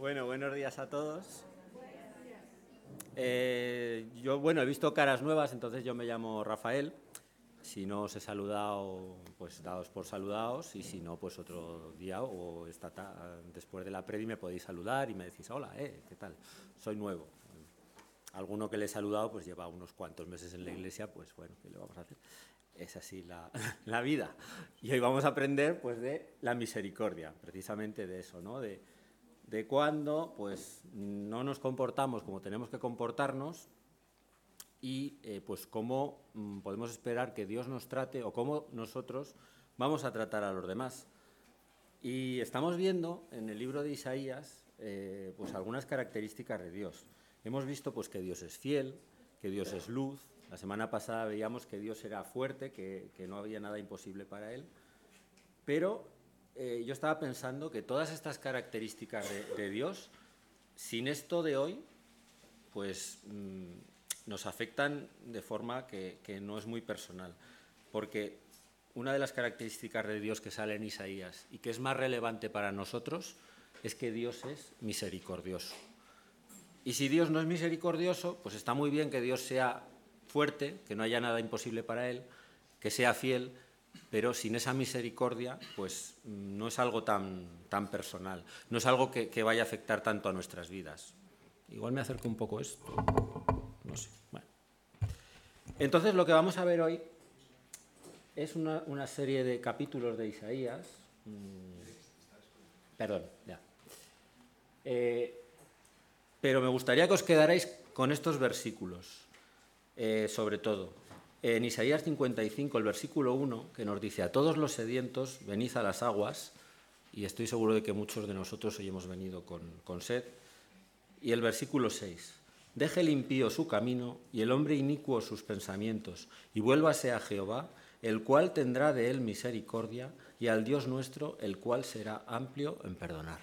Bueno, buenos días a todos. Eh, yo, bueno, he visto caras nuevas, entonces yo me llamo Rafael. Si no os he saludado, pues daos por saludados y si no, pues otro día o esta después de la predi me podéis saludar y me decís, hola, eh, ¿qué tal? Soy nuevo. Alguno que le he saludado pues lleva unos cuantos meses en la iglesia, pues bueno, ¿qué le vamos a hacer? Es así la, la vida. Y hoy vamos a aprender pues de la misericordia, precisamente de eso, ¿no? De, de cuando pues, no nos comportamos como tenemos que comportarnos y eh, pues cómo mm, podemos esperar que Dios nos trate o cómo nosotros vamos a tratar a los demás. Y estamos viendo en el libro de Isaías eh, pues algunas características de Dios. Hemos visto pues que Dios es fiel, que Dios es luz. La semana pasada veíamos que Dios era fuerte, que, que no había nada imposible para él. Pero eh, yo estaba pensando que todas estas características de, Dios, sin esto de hoy, pues mm, nos afectan de forma que, no es muy personal. Porque una de las características de Dios que sale en Isaías y que es más relevante para nosotros es que Dios es misericordioso. Y si Dios no es misericordioso, pues está muy bien que Dios sea fuerte, que no haya nada imposible para Él, que sea fiel, pero sin esa misericordia, pues no es algo tan, tan personal, no es algo que, vaya a afectar tanto a nuestras vidas. Igual me acerco un poco esto, no sé. Bueno. Entonces lo que vamos a ver hoy es una, serie de capítulos de Isaías. Mm, perdón, ya. Eh, pero me gustaría que os quedarais con estos versículos, eh, sobre todo en Isaías 55, el versículo 1, que nos dice, a todos los sedientos, venid a las aguas, y estoy seguro de que muchos de nosotros hoy hemos venido con, sed, y el versículo 6, deje el impío su camino y el hombre inicuo sus pensamientos, y vuélvase a Jehová, el cual tendrá de él misericordia, y al Dios nuestro, el cual será amplio en perdonar.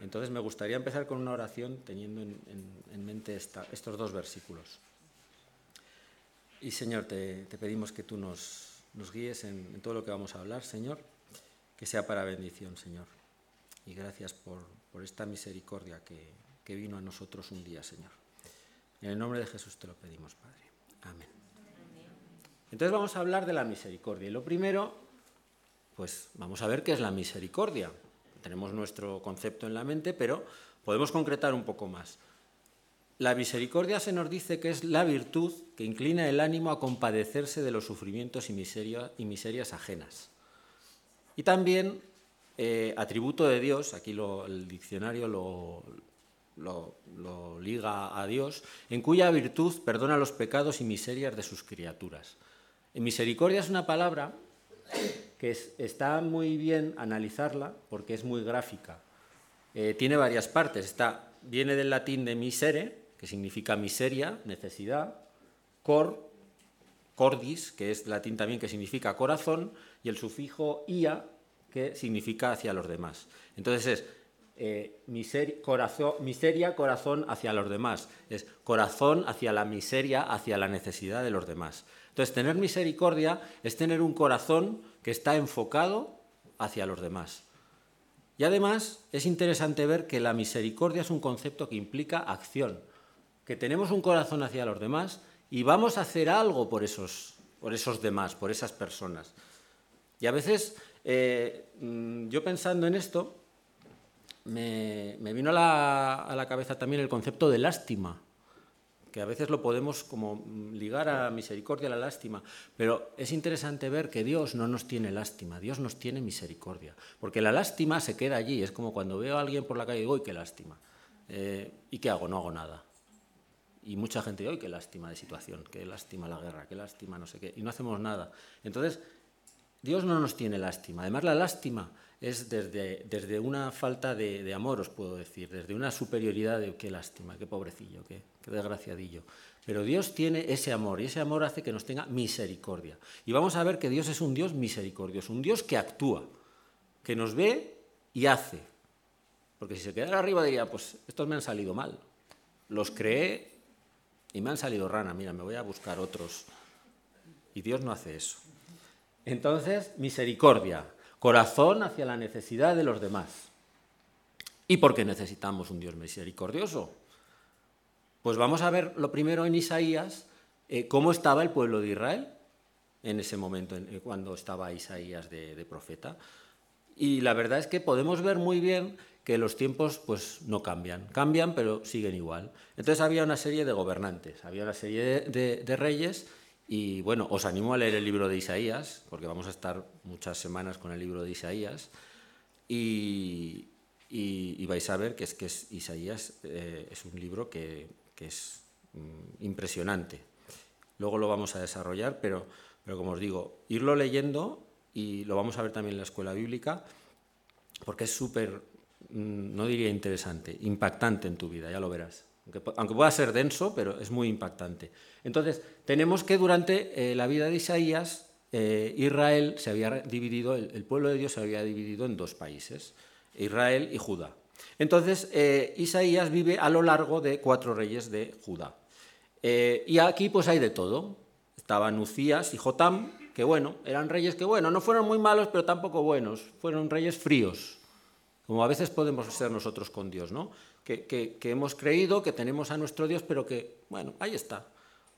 Entonces me gustaría empezar con una oración teniendo en, mente estos dos versículos. Y Señor, te, pedimos que tú nos, guíes en, todo lo que vamos a hablar, Señor, que sea para bendición, Señor. Y gracias por, esta misericordia que, vino a nosotros un día, Señor. En el nombre de Jesús te lo pedimos, Padre. Amén. Entonces vamos a hablar de la misericordia. Y lo primero, pues vamos a ver qué es la misericordia. Tenemos nuestro concepto en la mente, pero podemos concretar un poco más. La misericordia se nos dice que es la virtud que inclina el ánimo a compadecerse de los sufrimientos y, miserias ajenas. Y también eh, atributo de Dios, aquí el diccionario lo, liga a Dios, en cuya virtud perdona los pecados y miserias de sus criaturas. En misericordia es una palabra que está muy bien analizarla porque es muy gráfica. Eh, tiene varias partes. Está, viene del latín de misere, que significa miseria, necesidad, cor, cordis, que es latín también que significa corazón, y el sufijo ia, que significa hacia los demás. Entonces es eh, corazón, miseria, corazón hacia los demás. Es corazón hacia la miseria, hacia la necesidad de los demás. Entonces, tener misericordia es tener un corazón que está enfocado hacia los demás. Y además es interesante ver que la misericordia es un concepto que implica acción que tenemos un corazón hacia los demás y vamos a hacer algo por esos, por esos demás, por esas personas. Y a veces, eh, mm, yo pensando en esto, me, vino a la, cabeza también el concepto de lástima, que a veces lo podemos como ligar a misericordia, a la lástima, pero es interesante ver que Dios no nos tiene lástima, Dios nos tiene misericordia, porque la lástima se queda allí, es como cuando veo a alguien por la calle y digo, ¡ay, qué lástima! Eh, ¿Y qué hago? No hago nada. Y mucha gente, hoy qué lástima de situación, qué lástima la guerra, qué lástima no sé qué, y no hacemos nada. Entonces, Dios no nos tiene lástima. Además, la lástima es desde, desde una falta de, amor, os puedo decir, desde una superioridad de qué lástima, qué pobrecillo, qué, qué desgraciadillo. Pero Dios tiene ese amor y ese amor hace que nos tenga misericordia. Y vamos a ver que Dios es un Dios misericordioso, un Dios que actúa, que nos ve y hace. Porque si se quedara arriba diría, pues estos me han salido mal. Los creé y me han salido rana, mira, me voy a buscar otros. Y Dios no hace eso. Entonces, misericordia, corazón hacia la necesidad de los demás. y porque necesitamos un Dios misericordioso. Pues vamos a ver lo primero en Isaías, eh, cómo estaba el pueblo de Israel en ese momento, en, cuando estaba Isaías de, profeta. Y la verdad es que podemos ver muy bien que los tiempos pues, no cambian, cambian pero siguen igual. Entonces había una serie de gobernantes, había una serie de, reyes y bueno, os animo a leer el libro de Isaías, porque vamos a estar muchas semanas con el libro de Isaías, y, vais a ver que es que es, Isaías eh, es un libro que, es mm, impresionante. Luego lo vamos a desarrollar, pero, pero como os digo, irlo leyendo, y lo vamos a ver también en la escuela bíblica, porque es súper, no diría interesante, impactante en tu vida, ya lo verás aunque pueda ser denso, pero es muy impactante. Entonces, tenemos que durante eh, la vida de Isaías, eh, Israel se había dividido, el, pueblo de Dios se había dividido en dos países, Israel y Judá. Entonces, eh, Isaías vive a lo largo de cuatro reyes de Judá. Y aquí pues hay de todo. Estaban Ucías y Jotam, que bueno, eran reyes que bueno, no fueron muy malos, pero tampoco buenos, fueron reyes fríos, como a veces podemos ser nosotros con Dios, ¿no? que, que, hemos creído, que tenemos a nuestro Dios, pero que, bueno, ahí está.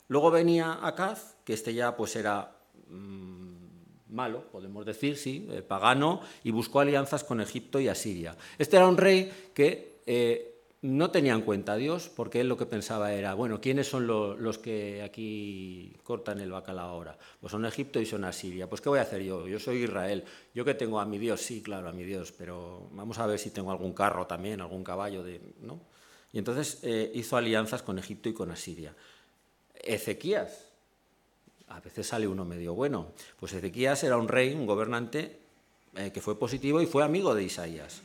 Luego venía Acaz, que este ya pues era mmm, malo, podemos decir, sí, eh, pagano, y buscó alianzas con Egipto y Asiria. Este era un rey que eh, no tenía en cuenta a Dios, porque él lo que pensaba era, bueno, ¿quiénes son lo, los que aquí cortan el bacalao ahora? Pues son Egipto y son Asiria. Pues ¿qué voy a hacer yo? Yo soy Israel. ¿Yo que tengo a mi Dios? Sí, claro, a mi Dios, pero vamos a ver si tengo algún carro también, algún caballo, de, ¿no? Y entonces eh, hizo alianzas con Egipto y con Asiria. Ezequías, a veces sale uno medio bueno, pues Ezequías era un rey, un gobernante eh, que fue positivo y fue amigo de Isaías.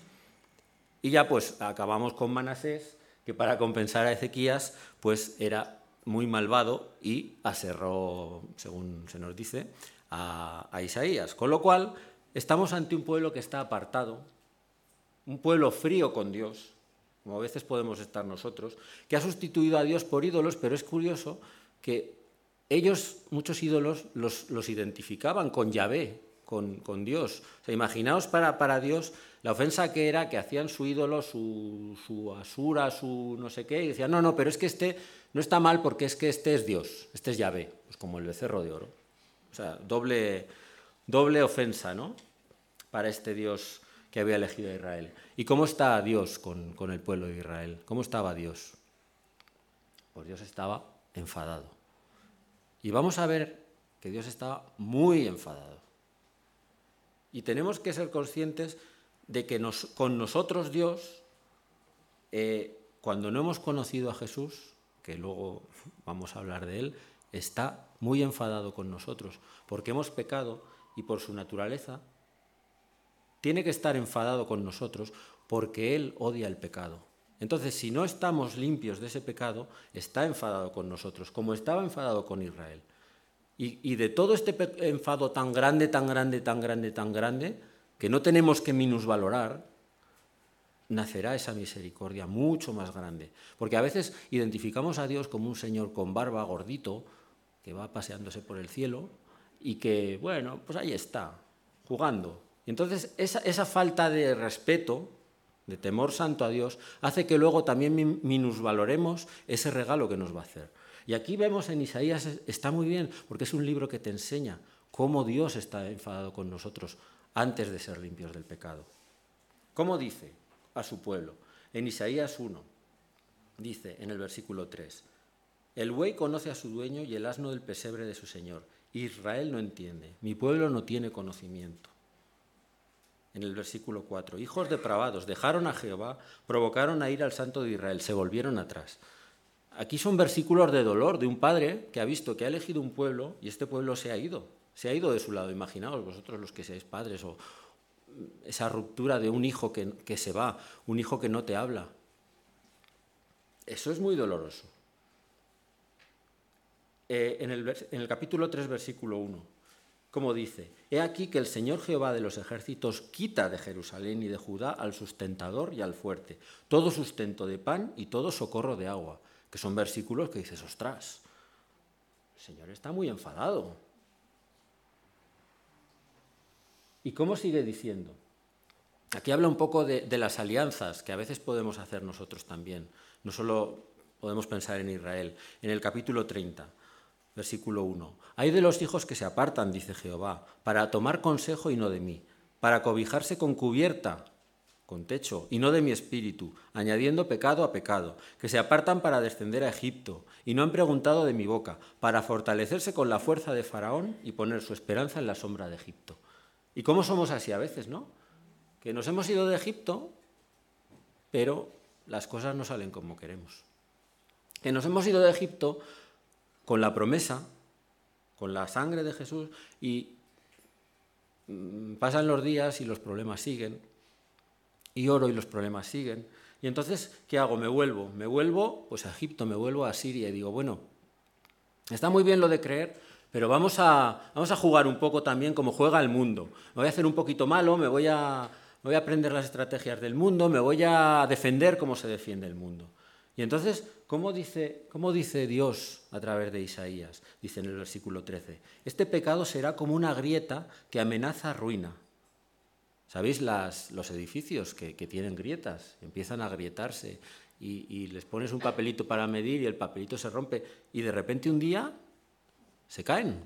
Y ya pues acabamos con Manasés, que para compensar a Ezequías pues era muy malvado y aserró, según se nos dice, a, Isaías. Con lo cual estamos ante un pueblo que está apartado, un pueblo frío con Dios, como a veces podemos estar nosotros, que ha sustituido a Dios por ídolos, pero es curioso que ellos, muchos ídolos, los, los identificaban con Yahvé, con, Dios. O sea, imaginaos para, para Dios la ofensa que era que hacían su ídolo, su, su, asura, su no sé qué, y decían, no, no, pero es que este no está mal porque es que este es Dios, este es Yahvé, pues como el becerro de oro. O sea, doble, doble ofensa, ¿no? Para este Dios que había elegido a Israel. ¿Y cómo está Dios con, con el pueblo de Israel? ¿Cómo estaba Dios? Pues Dios estaba enfadado. Y vamos a ver que Dios estaba muy enfadado. Y tenemos que ser conscientes de que con nosotros Dios, eh, cuando no hemos conocido a Jesús, que luego vamos a hablar de él, está muy enfadado con nosotros, porque hemos pecado y por su naturaleza tiene que estar enfadado con nosotros porque Él odia el pecado. Entonces, si no estamos limpios de ese pecado, está enfadado con nosotros, como estaba enfadado con Israel. Y, de todo este enfado tan grande, tan grande, tan grande, tan grande, que no tenemos que minusvalorar, nacerá esa misericordia mucho más grande. Porque a veces identificamos a Dios como un señor con barba gordito, que va paseándose por el cielo, y que, bueno, pues ahí está, jugando. Y entonces esa falta de respeto, de temor santo a Dios, hace que luego también minusvaloremos ese regalo que nos va a hacer. Y aquí vemos en Isaías, está muy bien, porque es un libro que te enseña cómo Dios está enfadado con nosotros, antes de ser limpios del pecado. ¿Cómo dice a su pueblo? En Isaías 1, dice en el versículo 3, el buey conoce a su dueño y el asno del pesebre de su señor. Israel no entiende, mi pueblo no tiene conocimiento. En el versículo 4, hijos depravados dejaron a Jehová, provocaron a ir al santo de Israel, se volvieron atrás. Aquí son versículos de dolor de un padre que ha visto que ha elegido un pueblo y este pueblo se ha ido, se ha ido de su lado. Imaginaos vosotros los que seáis padres o esa ruptura de un hijo que, se va, un hijo que no te habla. Eso es muy doloroso. Eh, en, el, en el capítulo 3, versículo 1, como dice, He aquí que el Señor Jehová de los ejércitos quita de Jerusalén y de Judá al sustentador y al fuerte, todo sustento de pan y todo socorro de agua, que son versículos que dices, ostras, el Señor está muy enfadado. ¿Y cómo sigue diciendo? aquí habla un poco de, las alianzas que a veces podemos hacer nosotros también. No solo podemos pensar en Israel. En el capítulo 30, versículo 1. Hay de los hijos que se apartan, dice Jehová, para tomar consejo y no de mí, para cobijarse con cubierta, con techo, y no de mi espíritu, añadiendo pecado a pecado, que se apartan para descender a Egipto, y no han preguntado de mi boca, para fortalecerse con la fuerza de Faraón y poner su esperanza en la sombra de Egipto. ¿Y cómo somos así a veces, no? Que nos hemos ido de Egipto, pero las cosas no salen como queremos. Que nos hemos ido de Egipto con la promesa, con la sangre de Jesús, y mm, pasan los días y los problemas siguen, y oro y los problemas siguen. Y entonces, ¿qué hago? Me vuelvo, me vuelvo pues a Egipto, me vuelvo a Siria y digo, bueno, está muy bien lo de creer, pero vamos a, vamos a jugar un poco también como juega el mundo. Me voy a hacer un poquito malo, me voy a, me voy a aprender las estrategias del mundo, me voy a defender como se defiende el mundo. Y entonces, ¿cómo dice, ¿cómo dice Dios a través de Isaías? Dice en el versículo 13, este pecado será como una grieta que amenaza ruina. ¿Sabéis las, los edificios que, tienen grietas? Empiezan a grietarse y, les pones un papelito para medir y el papelito se rompe y de repente un día se caen.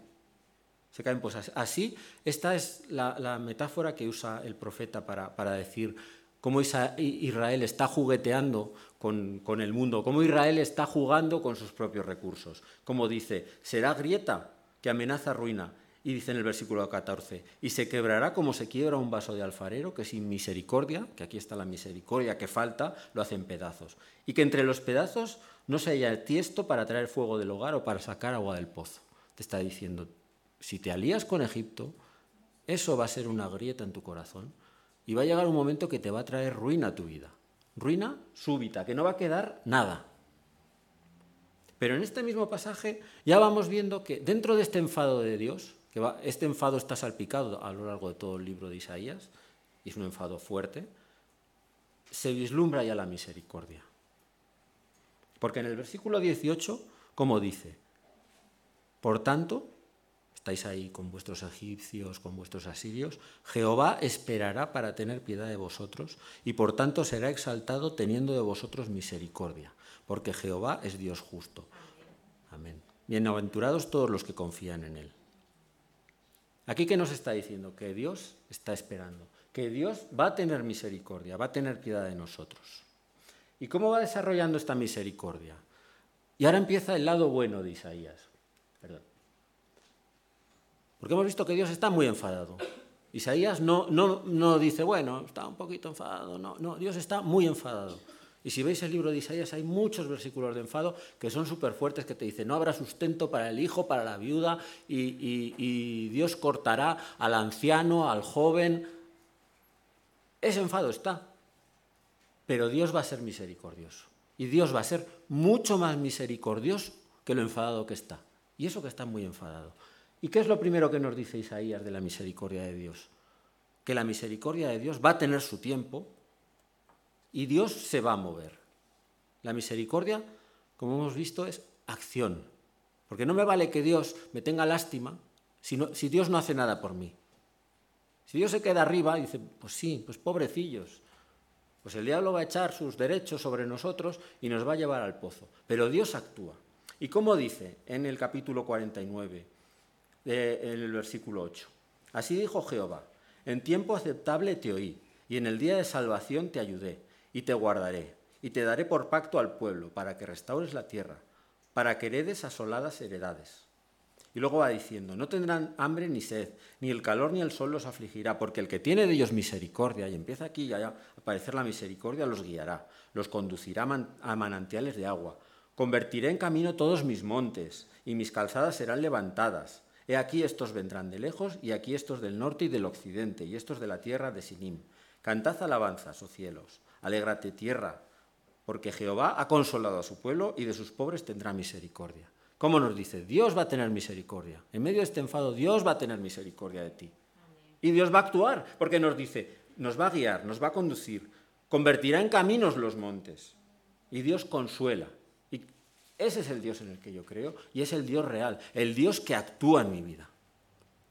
Se caen. Pues así, esta es la, metáfora que usa el profeta para, decir cómo Israel está jugueteando con, el mundo, cómo Israel está jugando con sus propios recursos. Como dice, será grieta que amenaza ruina. Y dice en el versículo 14, y se quebrará como se quiebra un vaso de alfarero, que sin misericordia, que aquí está la misericordia que falta, lo hace en pedazos. Y que entre los pedazos no se haya tiesto para traer fuego del hogar o para sacar agua del pozo. Te está diciendo, si te alías con Egipto, eso va a ser una grieta en tu corazón y va a llegar un momento que te va a traer ruina a tu vida. Ruina súbita, que no va a quedar nada. Pero en este mismo pasaje ya vamos viendo que dentro de este enfado de Dios, este enfado está salpicado a lo largo de todo el libro de Isaías, y es un enfado fuerte, se vislumbra ya la misericordia. Porque en el versículo 18, como dice, por tanto, estáis ahí con vuestros egipcios, con vuestros asirios, Jehová esperará para tener piedad de vosotros y por tanto será exaltado teniendo de vosotros misericordia, porque Jehová es Dios justo. Amén. Bienaventurados todos los que confían en Él. Aquí qué nos está diciendo que Dios está esperando, que Dios va a tener misericordia, va a tener piedad de nosotros. ¿Y cómo va desarrollando esta misericordia? Y ahora empieza el lado bueno de Isaías. Perdón. Porque hemos visto que Dios está muy enfadado. Isaías no, no, no dice, bueno, está un poquito enfadado. No, no, Dios está muy enfadado. Y si veis el libro de Isaías, hay muchos versículos de enfado que son súper fuertes, que te dicen, no habrá sustento para el hijo, para la viuda, y, y Dios cortará al anciano, al joven. Ese enfado está. Pero Dios va a ser misericordioso. Y Dios va a ser mucho más misericordioso que lo enfadado que está. Y eso que está muy enfadado. ¿Y qué es lo primero que nos dice Isaías de la misericordia de Dios? Que la misericordia de Dios va a tener su tiempo y Dios se va a mover. La misericordia, como hemos visto, es acción. Porque no me vale que Dios me tenga lástima si, Dios no hace nada por mí. Si Dios se queda arriba y dice, pues sí, pues pobrecillos, pues el diablo va a echar sus derechos sobre nosotros y nos va a llevar al pozo. Pero Dios actúa. ¿Y cómo dice en el capítulo 49? en el versículo 8. Así dijo Jehová, en tiempo aceptable te oí, y en el día de salvación te ayudé, y te guardaré, y te daré por pacto al pueblo, para que restaures la tierra, para que heredes asoladas heredades. Y luego va diciendo, no tendrán hambre ni sed, ni el calor ni el sol los afligirá, porque el que tiene de ellos misericordia, y empieza aquí a aparecer la misericordia, los guiará, los conducirá a manantiales de agua. Convertiré en camino todos mis montes, y mis calzadas serán levantadas. He aquí estos vendrán de lejos, y aquí estos del norte y del occidente, y estos de la tierra de Sinim. Cantad alabanzas, oh cielos, alégrate tierra, porque Jehová ha consolado a su pueblo y de sus pobres tendrá misericordia. ¿Cómo nos dice? Dios va a tener misericordia. En medio de este enfado, Dios va a tener misericordia de ti. Y Dios va a actuar, porque nos dice, nos va a guiar, nos va a conducir, convertirá en caminos los montes. Y Dios consuela, ese es el Dios en el que yo creo y es el Dios real, el Dios que actúa en mi vida.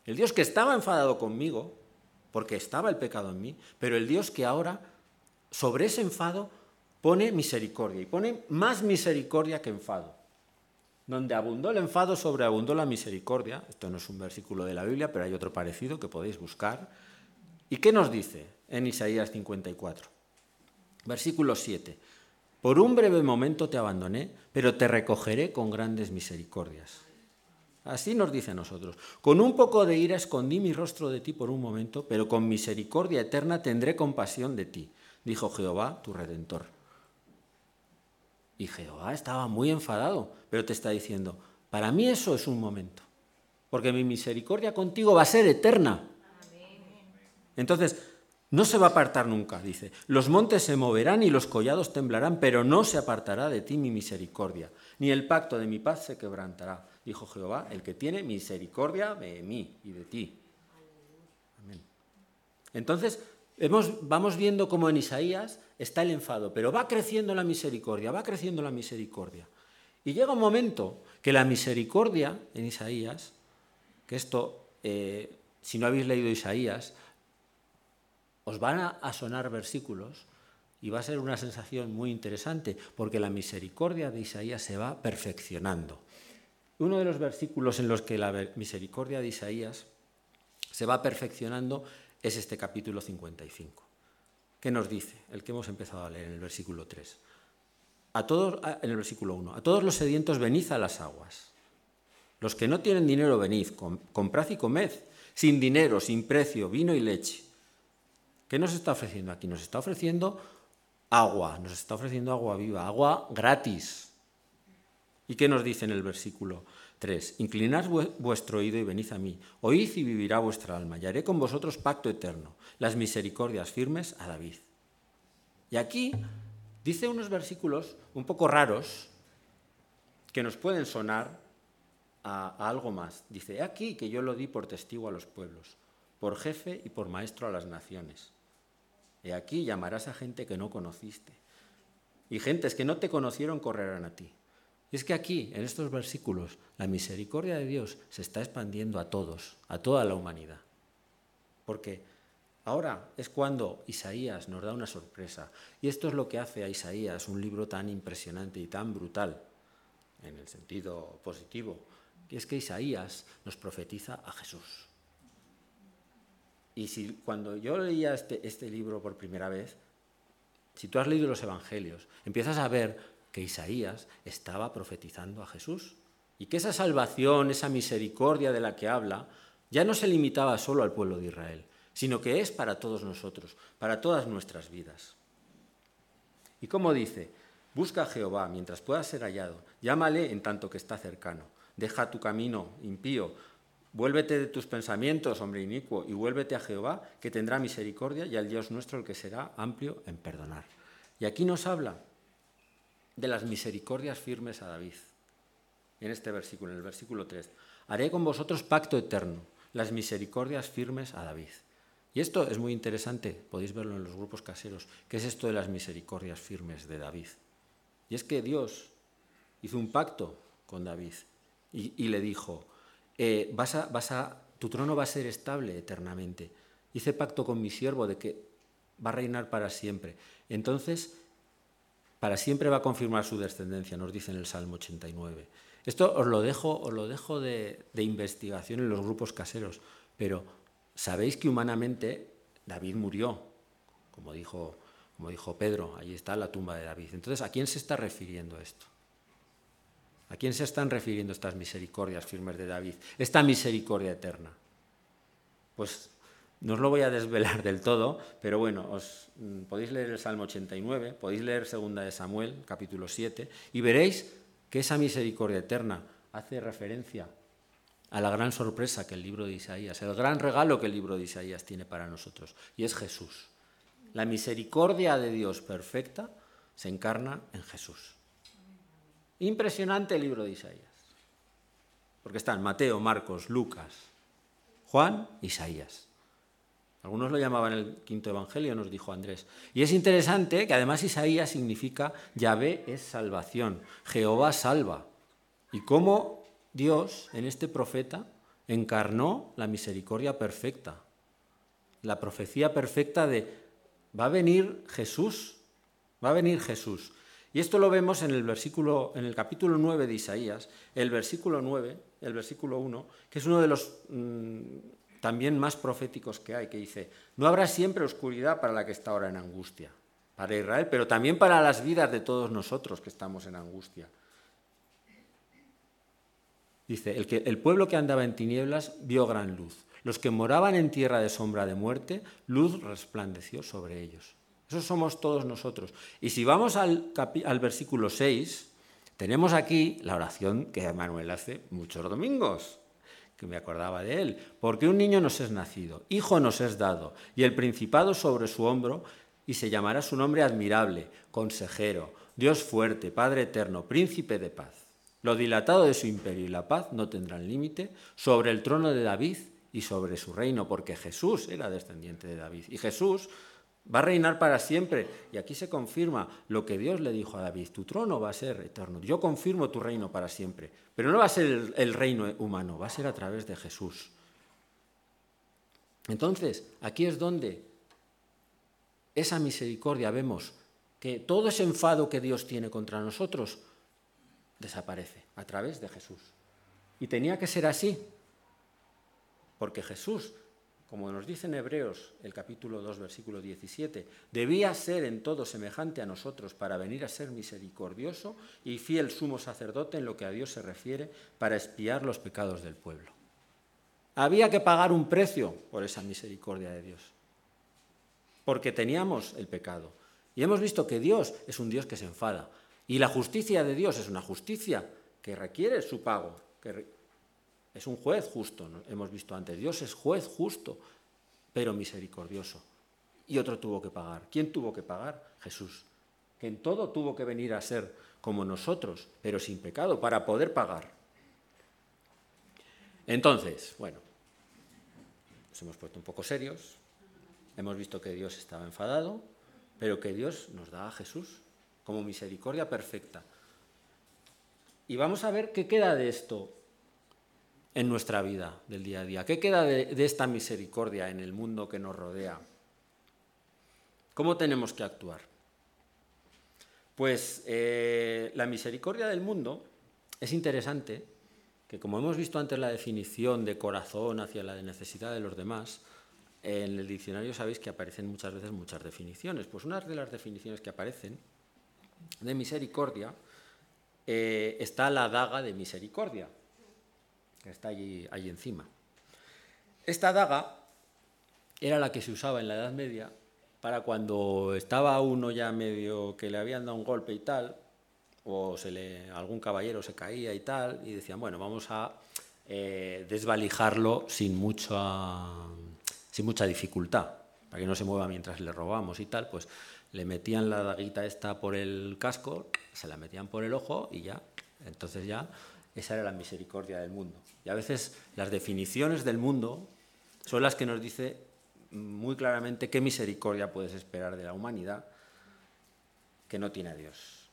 El Dios que estaba enfadado conmigo, porque estaba el pecado en mí, pero el Dios que ahora, sobre ese enfado, pone misericordia y pone más misericordia que enfado. Donde abundó el enfado, sobreabundó la misericordia. Esto no es un versículo de la Biblia, pero hay otro parecido que podéis buscar. ¿Y qué nos dice en Isaías 54? Versículo 7. Por un breve momento te abandoné, pero te recogeré con grandes misericordias. Así nos dice a nosotros. Con un poco de ira escondí mi rostro de ti por un momento, pero con misericordia eterna tendré compasión de ti, dijo Jehová, tu redentor. Y Jehová estaba muy enfadado, pero te está diciendo, para mí eso es un momento, porque mi misericordia contigo va a ser eterna. Entonces, no se va a apartar nunca, dice. Los montes se moverán y los collados temblarán, pero no se apartará de ti mi misericordia, ni el pacto de mi paz se quebrantará, dijo Jehová, el que tiene misericordia de mí y de ti. Amén. Entonces, vamos viendo cómo en Isaías está el enfado, pero va creciendo la misericordia, va creciendo la misericordia. Y llega un momento que la misericordia en Isaías, que esto, eh, si no habéis leído Isaías, os van a, sonar versículos y va a ser una sensación muy interesante, porque la misericordia de Isaías se va perfeccionando. Uno de los versículos en los que la misericordia de Isaías se va perfeccionando es este capítulo 55. ¿Qué nos dice? El que hemos empezado a leer en el versículo 3. A todos, en el versículo 1, a todos los sedientos venid a las aguas. Los que no tienen dinero venid, comprad y comed, sin dinero, sin precio, vino y leche. ¿Qué nos está ofreciendo aquí? Nos está ofreciendo agua, nos está ofreciendo agua viva, agua gratis. ¿Y qué nos dice en el versículo 3? Inclinad vuestro oído y venid a mí, oíd y vivirá vuestra alma, y haré con vosotros pacto eterno, las misericordias firmes a David. Y aquí dice unos versículos un poco raros que nos pueden sonar a, algo más. Dice, aquí que yo lo di por testigo a los pueblos por jefe y por maestro a las naciones. Y aquí llamarás a gente que no conociste. Y gentes que no te conocieron correrán a ti. Y es que aquí, en estos versículos, la misericordia de Dios se está expandiendo a todos, a toda la humanidad. Porque ahora es cuando Isaías nos da una sorpresa. Y esto es lo que hace a Isaías un libro tan impresionante y tan brutal, en el sentido positivo, es que Isaías nos profetiza a Jesús. Y si cuando yo leía este, este, libro por primera vez, si tú has leído los Evangelios, empiezas a ver que Isaías estaba profetizando a Jesús y que esa salvación, esa misericordia de la que habla, ya no se limitaba solo al pueblo de Israel, sino que es para todos nosotros, para todas nuestras vidas. Y como dice, busca a Jehová mientras pueda ser hallado, llámale en tanto que está cercano, deja tu camino impío, Vuélvete de tus pensamientos, hombre inicuo, y vuélvete a Jehová, que tendrá misericordia, y al Dios nuestro, el que será amplio en perdonar. Y aquí nos habla de las misericordias firmes a David. En este versículo, en el versículo 3. Haré con vosotros pacto eterno, las misericordias firmes a David. Y esto es muy interesante, podéis verlo en los grupos caseros. ¿Qué es esto de las misericordias firmes de David? Y es que Dios hizo un pacto con David y, le dijo, eh, vas a, vas a, tu trono va a ser estable eternamente. Hice pacto con mi siervo de que va a reinar para siempre. Entonces, para siempre va a confirmar su descendencia, nos dice en el Salmo 89. Esto os lo dejo, os lo dejo de, de investigación en los grupos caseros, pero sabéis que humanamente David murió, como dijo, como dijo Pedro, ahí está la tumba de David. Entonces, ¿a quién se está refiriendo esto? ¿A quién se están refiriendo estas misericordias firmes de David? Esta misericordia eterna. Pues no os lo voy a desvelar del todo, pero bueno, os mm, podéis leer el Salmo 89, podéis leer Segunda de Samuel, capítulo 7, y veréis que esa misericordia eterna hace referencia a la gran sorpresa que el libro de Isaías, el gran regalo que el libro de Isaías tiene para nosotros, y es Jesús. La misericordia de Dios perfecta se encarna en Jesús. Impresionante el libro de Isaías. Porque están Mateo, Marcos, Lucas, Juan, Isaías. Algunos lo llamaban el quinto evangelio, nos dijo Andrés. Y es interesante que además Isaías significa Yahvé es salvación, Jehová salva. Y cómo Dios en este profeta encarnó la misericordia perfecta. la profecía perfecta de va a venir Jesús, va a venir Jesús. Y esto lo vemos en el versículo en el capítulo 9 de Isaías, el versículo 9, el versículo 1, que es uno de los mm, también más proféticos que hay, que dice, no habrá siempre oscuridad para la que está ahora en angustia, para Israel, pero también para las vidas de todos nosotros que estamos en angustia. Dice, el, que, el pueblo que andaba en tinieblas vio gran luz. Los que moraban en tierra de sombra de muerte, luz resplandeció sobre ellos. Esos somos todos nosotros. Y si vamos al, al versículo 6, tenemos aquí la oración que Manuel hace muchos domingos que me acordaba de él, porque un niño nos es nacido, hijo nos es dado, y el principado sobre su hombro, y se llamará su nombre admirable, consejero, Dios fuerte, Padre eterno, príncipe de paz. Lo dilatado de su imperio y la paz no tendrán límite sobre el trono de David y sobre su reino, porque Jesús era descendiente de David. Y Jesús Va a reinar para siempre. Y aquí se confirma lo que Dios le dijo a David, tu trono va a ser eterno. Yo confirmo tu reino para siempre. Pero no va a ser el, reino humano, va a ser a través de Jesús. Entonces, aquí es donde esa misericordia vemos que todo ese enfado que Dios tiene contra nosotros desaparece a través de Jesús. Y tenía que ser así, porque Jesús como nos dice en Hebreos el capítulo 2, versículo 17, debía ser en todo semejante a nosotros para venir a ser misericordioso y fiel sumo sacerdote en lo que a Dios se refiere para espiar los pecados del pueblo. Había que pagar un precio por esa misericordia de Dios, porque teníamos el pecado. Y hemos visto que Dios es un Dios que se enfada. Y la justicia de Dios es una justicia que requiere su pago, es un juez justo, hemos visto antes. Dios es juez justo, pero misericordioso. Y otro tuvo que pagar. ¿Quién tuvo que pagar? Jesús. Que en todo tuvo que venir a ser como nosotros, pero sin pecado, para poder pagar. Entonces, bueno, nos hemos puesto un poco serios, hemos visto que Dios estaba enfadado, pero que Dios nos da a Jesús como misericordia perfecta. Y vamos a ver qué queda de esto en nuestra vida del día a día? ¿Qué queda de, esta misericordia en el mundo que nos rodea? ¿Cómo tenemos que actuar? Pues eh, la misericordia del mundo es interesante, que como hemos visto antes la definición de corazón hacia la necesidad de los demás, en el diccionario sabéis que aparecen muchas veces muchas definiciones. Pues una de las definiciones que aparecen de misericordia eh, está la daga de misericordia, está allí, encima. Esta daga era la que se usaba en la Edad Media para cuando estaba uno ya medio que le habían dado un golpe y tal, o se le, algún caballero se caía y tal, y decían, bueno, vamos a eh, desvalijarlo sin mucha, sin mucha dificultad, para que no se mueva mientras le robamos y tal, pues le metían la daguita esta por el casco, se la metían por el ojo y ya, entonces ya esa era la misericordia del mundo. Y a veces las definiciones del mundo son las que nos dice muy claramente qué misericordia puedes esperar de la humanidad que no tiene a Dios.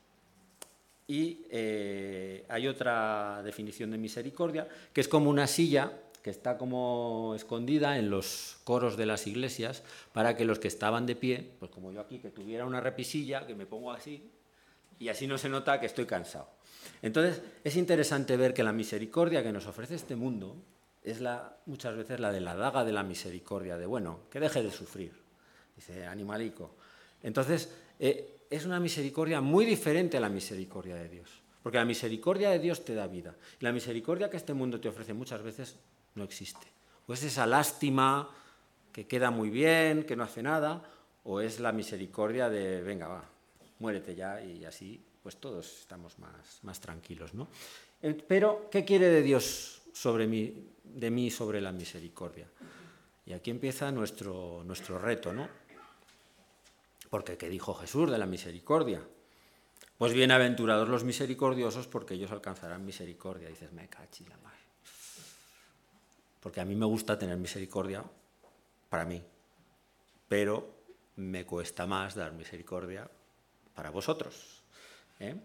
Y eh, hay otra definición de misericordia, que es como una silla que está como escondida en los coros de las iglesias para que los que estaban de pie, pues como yo aquí, que tuviera una repisilla, que me pongo así, y así no se nota que estoy cansado. Entonces, es interesante ver que la misericordia que nos ofrece este mundo es la, muchas veces la de la daga de la misericordia, de bueno, que deje de sufrir, dice animalico. Entonces, eh, es una misericordia muy diferente a la misericordia de Dios, porque la misericordia de Dios te da vida, la misericordia que este mundo te ofrece muchas veces no existe. O es esa lástima que queda muy bien, que no hace nada, o es la misericordia de, venga, va, muérete ya y así pues todos estamos más, más tranquilos. ¿no? Eh, pero, ¿qué quiere de Dios sobre mí, de mí sobre la misericordia? Y aquí empieza nuestro, nuestro reto, ¿no? Porque ¿qué dijo Jesús de la misericordia? Pues bienaventurados los misericordiosos porque ellos alcanzarán misericordia. dices, me cachi la madre. Porque a mí me gusta tener misericordia para mí, pero me cuesta más dar misericordia para vosotros. ¿Eh?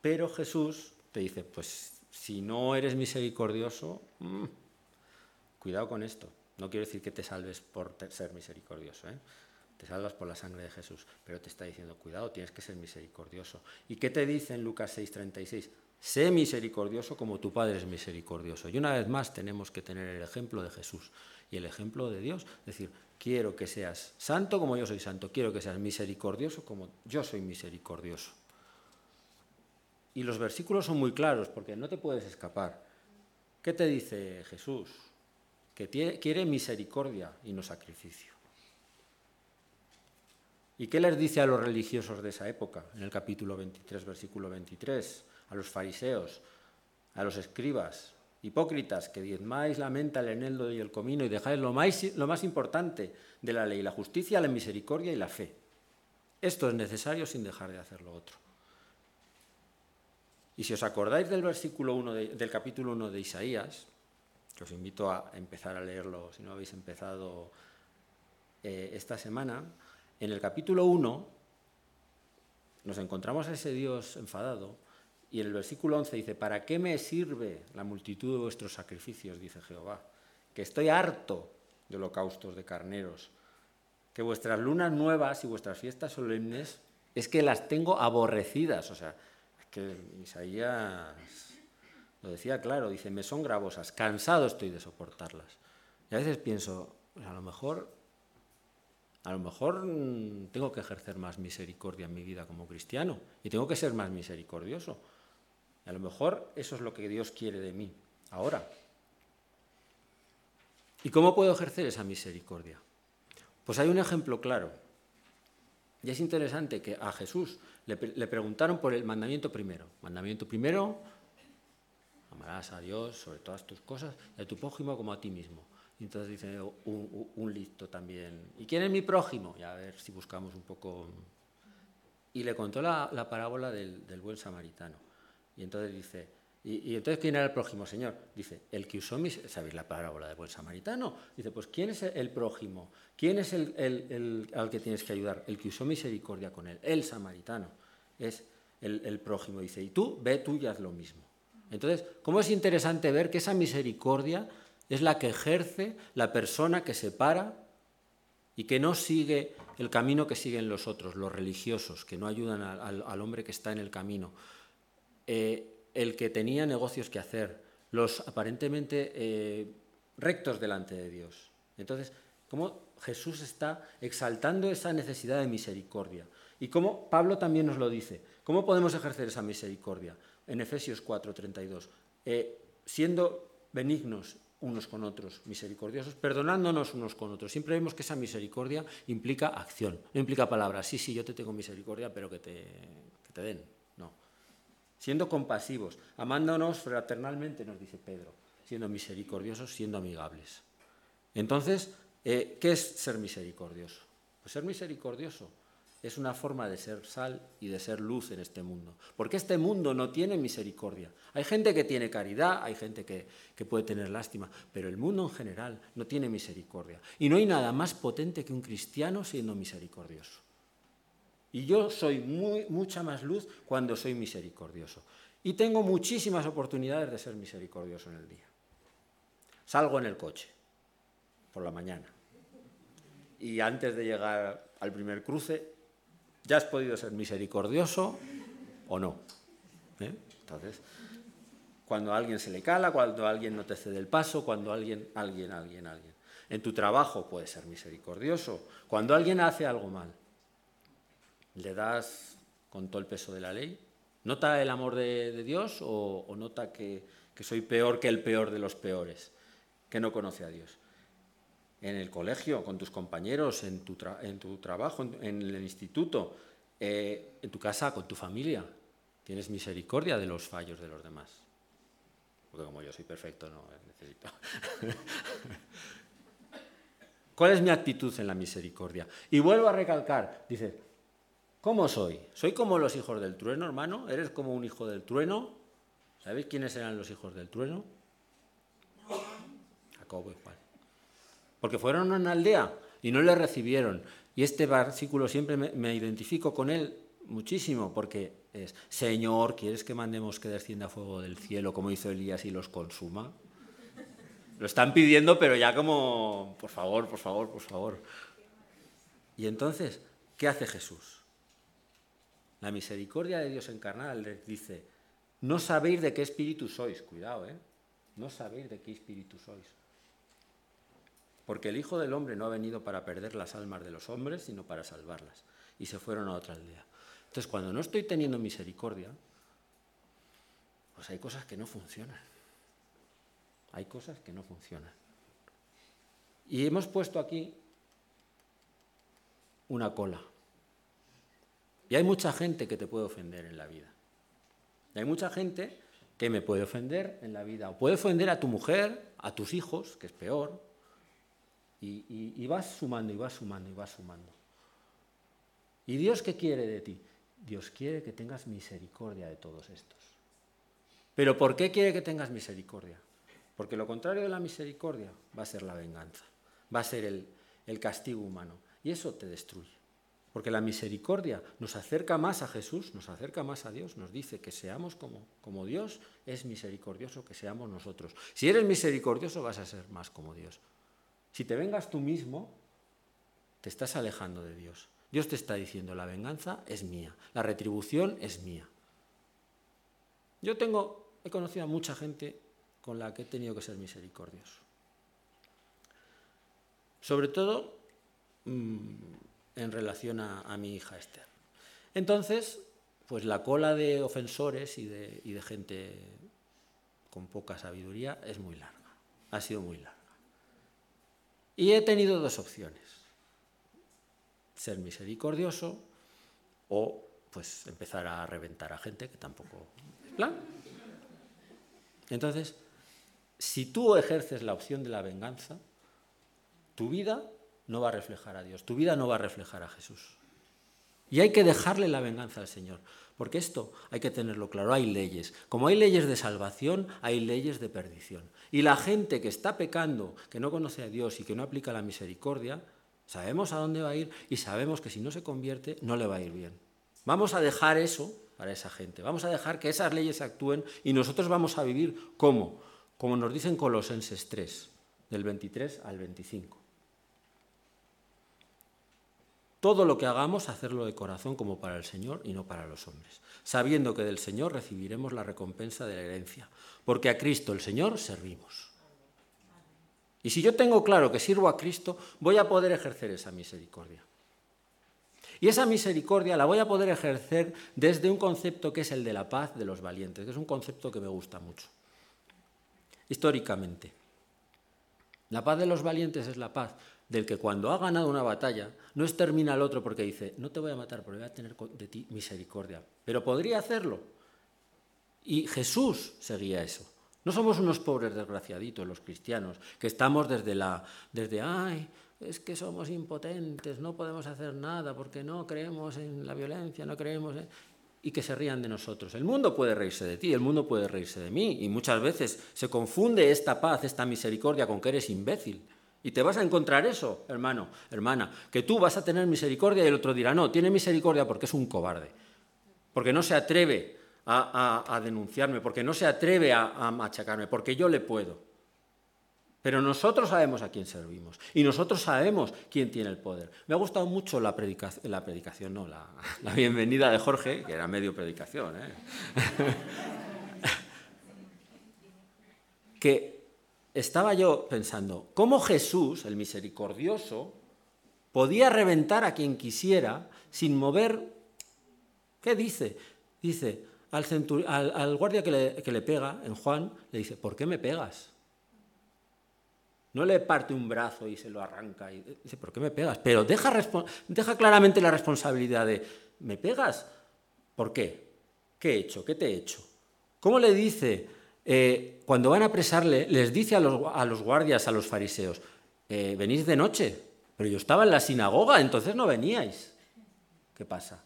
Pero Jesús te dice, pues si no eres misericordioso, mm, cuidado con esto. No quiero decir que te salves por ser misericordioso, ¿eh? te salvas por la sangre de Jesús, pero te está diciendo, cuidado, tienes que ser misericordioso. ¿Y qué te dice en Lucas 6:36? Sé misericordioso como tu Padre es misericordioso. Y una vez más tenemos que tener el ejemplo de Jesús y el ejemplo de Dios. Es decir, quiero que seas santo como yo soy santo, quiero que seas misericordioso como yo soy misericordioso. Y los versículos son muy claros porque no te puedes escapar. ¿Qué te dice Jesús? Que quiere misericordia y no sacrificio. ¿Y qué les dice a los religiosos de esa época? En el capítulo 23, versículo 23, a los fariseos, a los escribas, hipócritas, que diezmáis la menta, el eneldo y el comino y dejáis lo más, lo más importante de la ley, la justicia, la misericordia y la fe. Esto es necesario sin dejar de hacer lo otro. Y si os acordáis del versículo 1 del capítulo 1 de Isaías, que os invito a empezar a leerlo si no habéis empezado eh, esta semana, en el capítulo 1 nos encontramos a ese Dios enfadado y en el versículo 11 dice, ¿para qué me sirve la multitud de vuestros sacrificios? dice Jehová, que estoy harto de holocaustos de carneros, que vuestras lunas nuevas y vuestras fiestas solemnes es que las tengo aborrecidas, o sea, que Isaías lo decía claro, dice, me son gravosas, cansado estoy de soportarlas. Y a veces pienso, pues a lo mejor, a lo mejor mm, tengo que ejercer más misericordia en mi vida como cristiano y tengo que ser más misericordioso. Y a lo mejor eso es lo que Dios quiere de mí ahora. ¿Y cómo puedo ejercer esa misericordia? Pues hay un ejemplo claro. Y es interesante que a Jesús le, preguntaron por el mandamiento primero. Mandamiento primero, amarás a Dios sobre todas tus cosas y a tu prójimo como a ti mismo. Y entonces dice un, listo también. ¿Y quién es mi prójimo? Y a ver si buscamos un poco. Y le contó la, parábola del, buen samaritano. Y entonces dice, ¿y, entonces quién era el prójimo, Señor? Dice, el que usó mis... ¿Sabéis la parábola del buen samaritano? Dice, pues ¿quién es el prójimo? ¿Quién es el, al que tienes que ayudar? El que usó misericordia con él, el samaritano. Es el, prójimo. Dice, y tú, ve tú y haz lo mismo. Entonces, ¿cómo es interesante ver que esa misericordia es la que ejerce la persona que se para y que no sigue el camino que siguen los otros, los religiosos, que no ayudan al, hombre que está en el camino, eh, el que tenía negocios que hacer, los aparentemente eh, rectos delante de Dios. Entonces, ¿cómo Jesús está exaltando esa necesidad de misericordia? Y cómo Pablo también nos lo dice, ¿cómo podemos ejercer esa misericordia? En Efesios 4:32, eh, siendo benignos unos con otros, misericordiosos, perdonándonos unos con otros. Siempre vemos que esa misericordia implica acción, no implica palabras. Sí, sí, yo te tengo misericordia, pero que te, te den. Siendo compasivos, amándonos fraternalmente, nos dice Pedro, siendo misericordiosos, siendo amigables. Entonces, eh, ¿qué es ser misericordioso? Pues ser misericordioso es una forma de ser sal y de ser luz en este mundo. Porque este mundo no tiene misericordia. Hay gente que tiene caridad, hay gente que, puede tener lástima, pero el mundo en general no tiene misericordia. Y no hay nada más potente que un cristiano siendo misericordioso. Y yo soy mucha más luz cuando soy misericordioso. Y tengo muchísimas oportunidades de ser misericordioso en el día. Salgo en el coche por la mañana. Y antes de llegar al primer cruce, ¿Ya has podido ser misericordioso o no? ¿Eh? Entonces, cuando a alguien se le cala, cuando alguien no te cede el paso, cuando alguien, alguien, alguien, alguien. En tu trabajo puedes ser misericordioso. Cuando alguien hace algo mal, ¿le das con todo el peso de la ley? ¿Nota el amor de, Dios o, nota que, soy peor que el peor de los peores, que no conoce a Dios? en el colegio, con tus compañeros, en tu, trabajo, en, el instituto, eh, en tu casa, con tu familia. Tienes misericordia de los fallos de los demás. Porque como yo soy perfecto, no necesito. ¿Cuál es mi actitud en la misericordia? Y vuelvo a recalcar, dice, ¿cómo soy? ¿Soy como los hijos del trueno, hermano? ¿Eres como un hijo del trueno? ¿Sabéis quiénes eran los hijos del trueno? Jacobo y Juan porque fueron a una aldea y no le recibieron. Y este versículo siempre me, identifico con él muchísimo, porque es, Señor, ¿quieres que mandemos que descienda fuego del cielo como hizo Elías y los consuma? Lo están pidiendo, pero ya como, por favor, por favor, por favor. Y entonces, ¿qué hace Jesús? La misericordia de Dios encarnada les dice, no sabéis de qué espíritu sois, cuidado, ¿eh? No sabéis de qué espíritu sois. Porque el Hijo del Hombre no ha venido para perder las almas de los hombres, sino para salvarlas. Y se fueron a otra aldea. Entonces, cuando no estoy teniendo misericordia, pues hay cosas que no funcionan. Hay cosas que no funcionan. Y hemos puesto aquí una cola. Y hay mucha gente que te puede ofender en la vida. Y hay mucha gente que me puede ofender en la vida. O puede ofender a tu mujer, a tus hijos, que es peor. Y, vas sumando y vas sumando y vas sumando. ¿Y Dios qué quiere de ti? Dios quiere que tengas misericordia de todos estos. ¿Pero por qué quiere que tengas misericordia? Porque lo contrario de la misericordia va a ser la venganza, va a ser el castigo humano. Y eso te destruye. Porque la misericordia nos acerca más a Jesús, nos acerca más a Dios, nos dice que seamos como, como Dios es misericordioso, que seamos nosotros. Si eres misericordioso vas a ser más como Dios. Si te vengas tú mismo, te estás alejando de Dios. Dios te está diciendo, la venganza es mía, la retribución es mía. Yo tengo, he conocido a mucha gente con la que he tenido que ser misericordioso. Sobre todo mm, en relación a, mi hija Esther. Entonces, pues la cola de ofensores y de, y de gente con poca sabiduría es muy larga, ha sido muy larga. Y he tenido dos opciones ser misericordioso o pues empezar a reventar a gente que tampoco es plan. Entonces, si tú ejerces la opción de la venganza, tu vida no va a reflejar a Dios, tu vida no va a reflejar a Jesús. Y hay que dejarle la venganza al Señor, porque esto hay que tenerlo claro, hay leyes. Como hay leyes de salvación, hay leyes de perdición. Y la gente que está pecando, que no conoce a Dios y que no aplica la misericordia, Sabemos a dónde va a ir y sabemos que si no se convierte no le va a ir bien. Vamos a dejar eso para esa gente. Vamos a dejar que esas leyes actúen y nosotros vamos a vivir como, como nos dicen Colosenses 3, del 23 al 25. Todo lo que hagamos, hacerlo de corazón como para el Señor y no para los hombres, sabiendo que del Señor recibiremos la recompensa de la herencia, porque a Cristo el Señor servimos. Y si yo tengo claro que sirvo a Cristo, voy a poder ejercer esa misericordia. Y esa misericordia la voy a poder ejercer desde un concepto que es el de la paz de los valientes, que es un concepto que me gusta mucho. Históricamente, la paz de los valientes es la paz del que cuando ha ganado una batalla no extermina al otro porque dice, no te voy a matar, porque voy a tener de ti misericordia. Pero podría hacerlo. Y Jesús seguía eso. No somos unos pobres desgraciaditos los cristianos, que estamos desde la, desde, ay, es que somos impotentes, no podemos hacer nada porque no creemos en la violencia, no creemos en... y que se rían de nosotros. El mundo puede reírse de ti, el mundo puede reírse de mí, y muchas veces se confunde esta paz, esta misericordia con que eres imbécil. Y te vas a encontrar eso, hermano, hermana, que tú vas a tener misericordia y el otro dirá, no, tiene misericordia porque es un cobarde, porque no se atreve a, denunciarme, porque no se atreve a, machacarme, porque yo le puedo. Pero nosotros sabemos a quién servimos y nosotros sabemos quién tiene el poder. Me ha gustado mucho la, predicación, la predicación, no, la, bienvenida de Jorge, que era medio predicación, ¿eh? que estaba yo pensando, ¿cómo Jesús, el misericordioso, podía reventar a quien quisiera sin mover... ¿Qué dice? Dice, al, guardia que le, pega, en Juan, le dice, ¿por qué me pegas? No le parte un brazo y se lo arranca. Y dice, ¿por qué me pegas? Pero deja, deja claramente la responsabilidad de, ¿me pegas? ¿Por qué? ¿Qué he hecho? ¿Qué te he hecho? ¿Cómo le dice, eh, cuando van a apresarle, les dice a los, guardias, a los fariseos, eh, venís de noche, pero yo estaba en la sinagoga, entonces no veníais. ¿Qué pasa?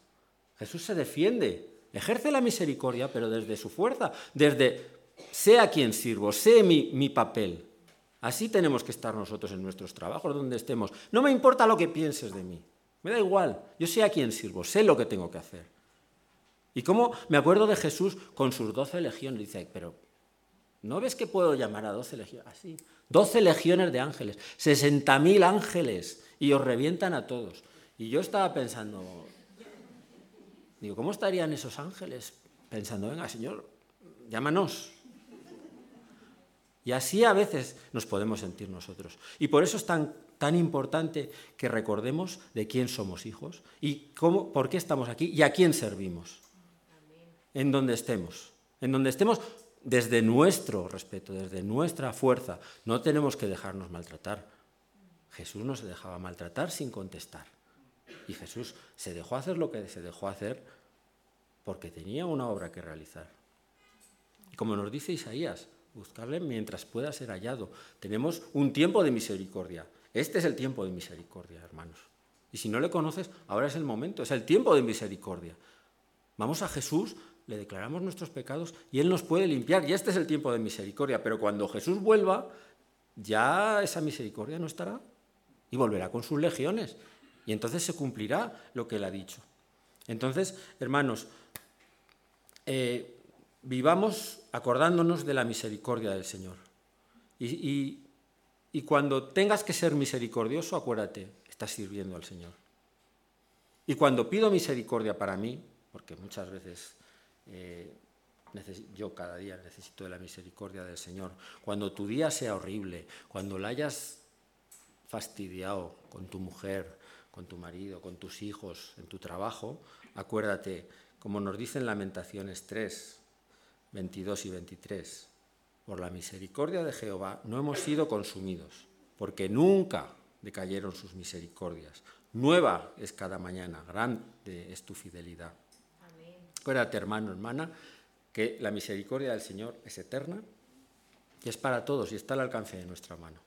Jesús se defiende. Ejerce la misericordia, pero desde su fuerza, desde sé a quien sirvo, sé mi, mi papel. Así tenemos que estar nosotros en nuestros trabajos, donde estemos. No me importa lo que pienses de mí, me da igual, yo sé a quién sirvo, sé lo que tengo que hacer. Y como me acuerdo de Jesús con sus doce legiones, dice, pero ¿No ves que puedo llamar a doce legiones? Así. Doce legiones de ángeles, sesenta mil ángeles, y os revientan a todos. Y yo estaba pensando, digo, ¿cómo estarían esos ángeles? Pensando, venga, Señor, llámanos. Y así a veces nos podemos sentir nosotros. Y por eso es tan, tan importante que recordemos de quién somos hijos y cómo, por qué estamos aquí y a quién servimos. En donde estemos. En donde estemos desde nuestro respeto, desde nuestra fuerza. No tenemos que dejarnos maltratar. Jesús no se dejaba maltratar sin contestar. Y Jesús se dejó hacer lo que se dejó hacer porque tenía una obra que realizar. Y como nos dice Isaías, buscarle mientras pueda ser hallado. Tenemos un tiempo de misericordia. Este es el tiempo de misericordia, hermanos. Y si no le conoces, ahora es el momento, es el tiempo de misericordia. Vamos a Jesús le declaramos nuestros pecados y Él nos puede limpiar. Y este es el tiempo de misericordia. Pero cuando Jesús vuelva, ya esa misericordia no estará y volverá con sus legiones. Y entonces se cumplirá lo que Él ha dicho. Entonces, hermanos, eh, vivamos acordándonos de la misericordia del Señor. Y, y cuando tengas que ser misericordioso, acuérdate, estás sirviendo al Señor. Y cuando pido misericordia para mí, porque muchas veces eh, yo cada día necesito de la misericordia del Señor. Cuando tu día sea horrible, cuando la hayas fastidiado con tu mujer, con tu marido, con tus hijos, en tu trabajo, acuérdate, como nos dicen Lamentaciones 3, 22 y 23, por la misericordia de Jehová no hemos sido consumidos, porque nunca decayeron sus misericordias. Nueva es cada mañana, grande es tu fidelidad. Acuérdate, hermano, hermana, que la misericordia del Señor es eterna y es para todos y está al alcance de nuestra mano.